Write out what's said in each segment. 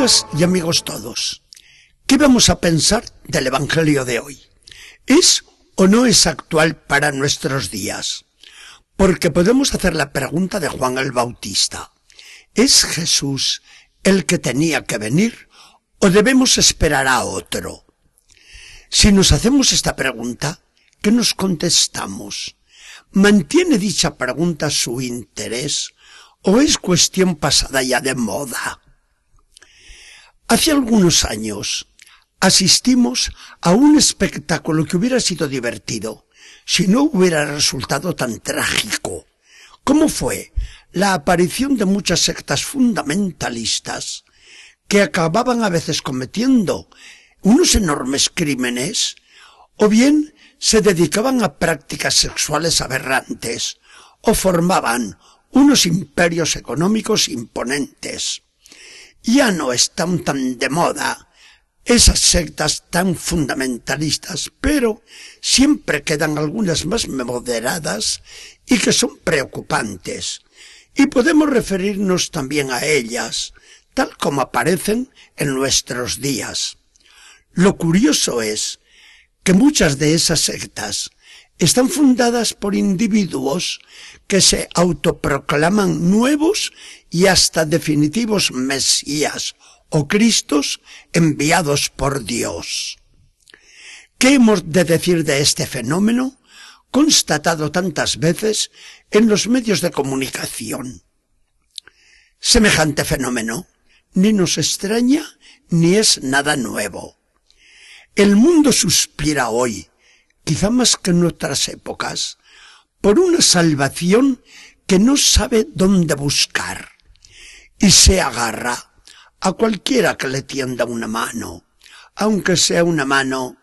Amigas y amigos todos, ¿qué vamos a pensar del Evangelio de hoy? ¿Es o no es actual para nuestros días? Porque podemos hacer la pregunta de Juan el Bautista. ¿Es Jesús el que tenía que venir o debemos esperar a otro? Si nos hacemos esta pregunta, ¿qué nos contestamos? ¿Mantiene dicha pregunta su interés o es cuestión pasada ya de moda? Hace algunos años asistimos a un espectáculo que hubiera sido divertido si no hubiera resultado tan trágico. ¿Cómo fue la aparición de muchas sectas fundamentalistas que acababan a veces cometiendo unos enormes crímenes o bien se dedicaban a prácticas sexuales aberrantes o formaban unos imperios económicos imponentes ya no están tan de moda esas sectas tan fundamentalistas, pero siempre quedan algunas más moderadas y que son preocupantes. Y podemos referirnos también a ellas, tal como aparecen en nuestros días. Lo curioso es que muchas de esas sectas están fundadas por individuos que se autoproclaman nuevos y hasta definitivos Mesías o Cristos enviados por Dios. ¿Qué hemos de decir de este fenómeno constatado tantas veces en los medios de comunicación? Semejante fenómeno ni nos extraña ni es nada nuevo. El mundo suspira hoy, quizá más que en otras épocas, por una salvación que no sabe dónde buscar y se agarra a cualquiera que le tienda una mano, aunque sea una mano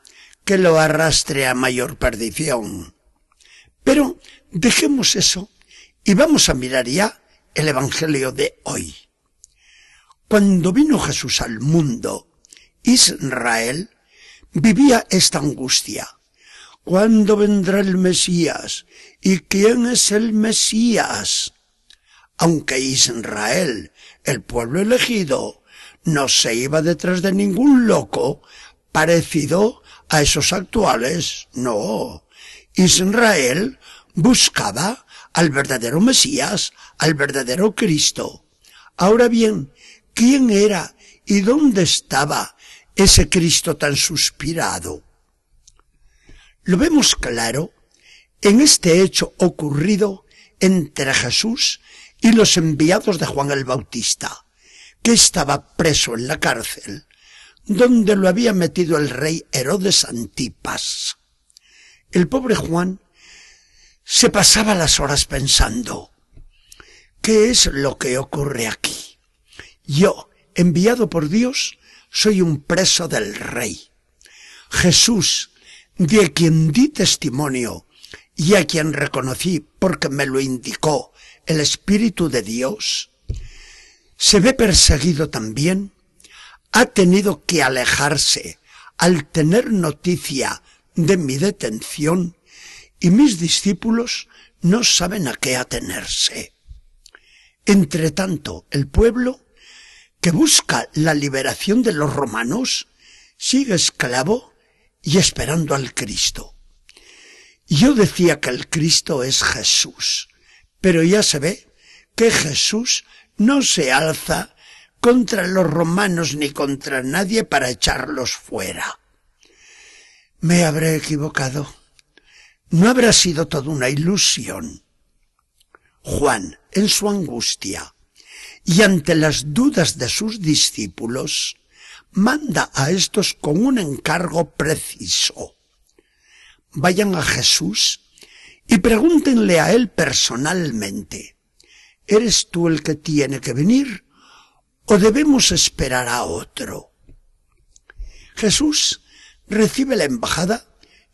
que lo arrastre a mayor perdición. Pero dejemos eso y vamos a mirar ya el Evangelio de hoy. Cuando vino Jesús al mundo, Israel vivía esta angustia. ¿Cuándo vendrá el Mesías? ¿Y quién es el Mesías? Aunque Israel, el pueblo elegido, no se iba detrás de ningún loco parecido a esos actuales, no. Israel buscaba al verdadero Mesías, al verdadero Cristo. Ahora bien, ¿quién era y dónde estaba ese Cristo tan suspirado? Lo vemos claro en este hecho ocurrido entre Jesús y los enviados de Juan el Bautista, que estaba preso en la cárcel, donde lo había metido el rey Herodes Antipas. El pobre Juan se pasaba las horas pensando, ¿qué es lo que ocurre aquí? Yo, enviado por Dios, soy un preso del rey. Jesús, de quien di testimonio y a quien reconocí porque me lo indicó el Espíritu de Dios, se ve perseguido también, ha tenido que alejarse al tener noticia de mi detención y mis discípulos no saben a qué atenerse. Entre tanto, el pueblo, que busca la liberación de los romanos, sigue esclavo y esperando al Cristo. Yo decía que el Cristo es Jesús, pero ya se ve que Jesús no se alza contra los romanos ni contra nadie para echarlos fuera. Me habré equivocado. No habrá sido toda una ilusión. Juan, en su angustia y ante las dudas de sus discípulos, manda a estos con un encargo preciso. Vayan a Jesús y pregúntenle a él personalmente, ¿eres tú el que tiene que venir o debemos esperar a otro? Jesús recibe la embajada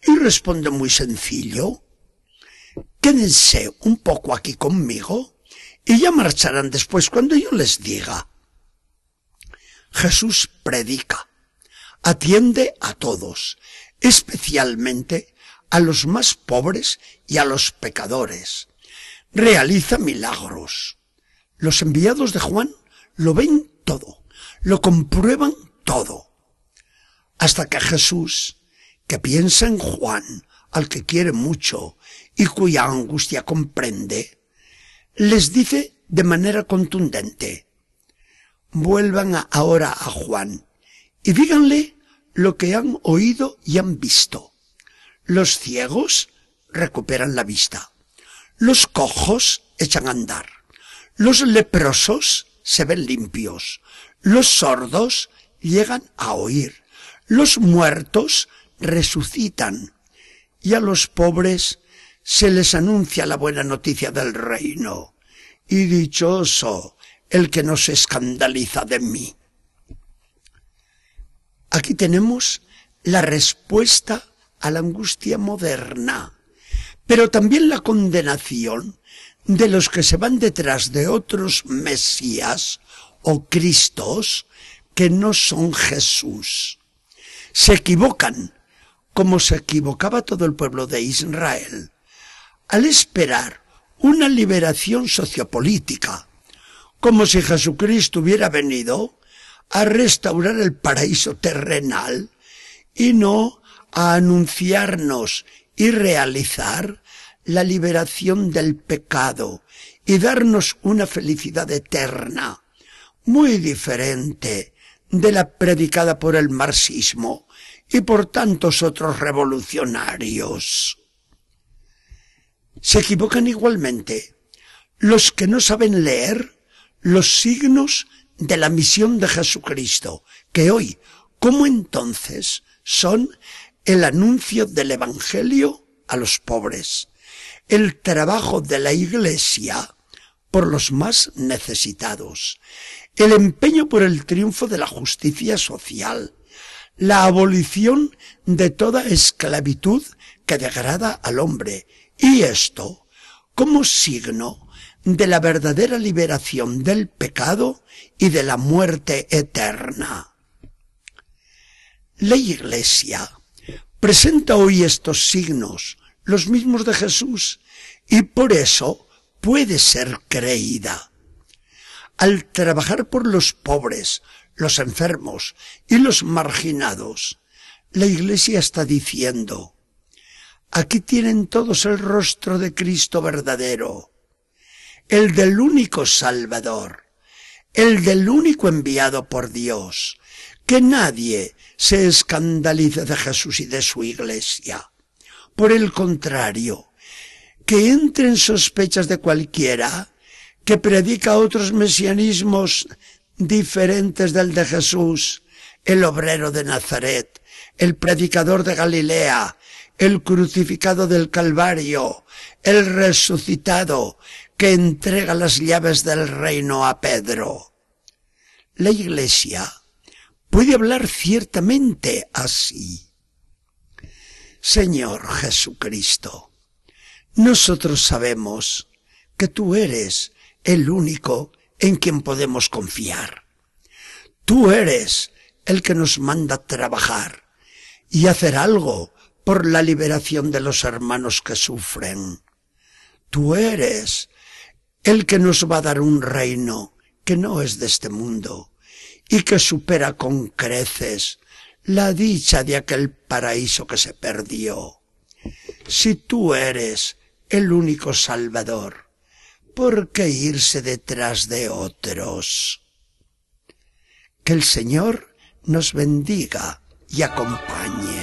y responde muy sencillo, quédense un poco aquí conmigo y ya marcharán después cuando yo les diga. Jesús predica, atiende a todos, especialmente a los más pobres y a los pecadores. Realiza milagros. Los enviados de Juan lo ven todo, lo comprueban todo. Hasta que Jesús, que piensa en Juan, al que quiere mucho y cuya angustia comprende, les dice de manera contundente, vuelvan ahora a Juan y díganle lo que han oído y han visto. Los ciegos recuperan la vista. Los cojos echan a andar. Los leprosos se ven limpios. Los sordos llegan a oír. Los muertos resucitan. Y a los pobres se les anuncia la buena noticia del reino. Y dichoso el que no se escandaliza de mí. Aquí tenemos la respuesta a la angustia moderna, pero también la condenación de los que se van detrás de otros Mesías o Cristos que no son Jesús. Se equivocan, como se equivocaba todo el pueblo de Israel, al esperar una liberación sociopolítica, como si Jesucristo hubiera venido a restaurar el paraíso terrenal y no a anunciarnos y realizar la liberación del pecado y darnos una felicidad eterna, muy diferente de la predicada por el marxismo y por tantos otros revolucionarios. Se equivocan igualmente los que no saben leer los signos de la misión de Jesucristo, que hoy, como entonces, son el anuncio del Evangelio a los pobres, el trabajo de la Iglesia por los más necesitados, el empeño por el triunfo de la justicia social, la abolición de toda esclavitud que degrada al hombre, y esto como signo de la verdadera liberación del pecado y de la muerte eterna. La Iglesia presenta hoy estos signos, los mismos de Jesús, y por eso puede ser creída. Al trabajar por los pobres, los enfermos y los marginados, la Iglesia está diciendo, aquí tienen todos el rostro de Cristo verdadero, el del único Salvador, el del único enviado por Dios, que nadie se escandalice de Jesús y de su iglesia. Por el contrario, que entren sospechas de cualquiera que predica otros mesianismos diferentes del de Jesús, el obrero de Nazaret, el predicador de Galilea, el crucificado del Calvario, el resucitado, que entrega las llaves del reino a Pedro. La Iglesia puede hablar ciertamente así. Señor Jesucristo, nosotros sabemos que tú eres el único en quien podemos confiar. Tú eres el que nos manda trabajar y hacer algo por la liberación de los hermanos que sufren. Tú eres el que nos va a dar un reino que no es de este mundo y que supera con creces la dicha de aquel paraíso que se perdió. Si tú eres el único Salvador, ¿por qué irse detrás de otros? Que el Señor nos bendiga y acompañe.